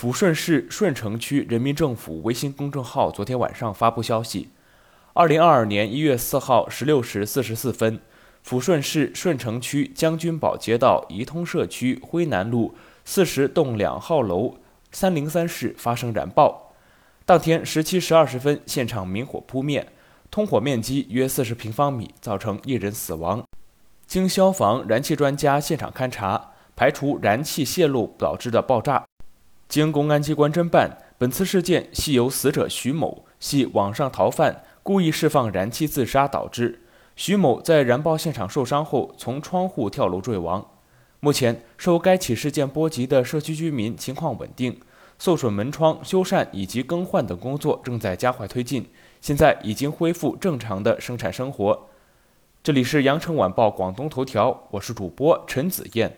抚顺市顺城区人民政府微信公众号昨天晚上发布消息：二零二二年一月四号十六时四十四分，抚顺市顺城区将军堡街道怡通社区辉南路四十栋两号楼三零三室发生燃爆。当天十七时二十分，现场明火扑灭，通火面积约四十平方米，造成一人死亡。经消防、燃气专家现场勘查，排除燃气泄漏导致的爆炸。经公安机关侦办，本次事件系由死者徐某系网上逃犯，故意释放燃气自杀导致。徐某在燃爆现场受伤后，从窗户跳楼坠亡。目前，受该起事件波及的社区居民情况稳定，受损门窗修缮以及更换等工作正在加快推进，现在已经恢复正常的生产生活。这里是羊城晚报广东头条，我是主播陈子燕。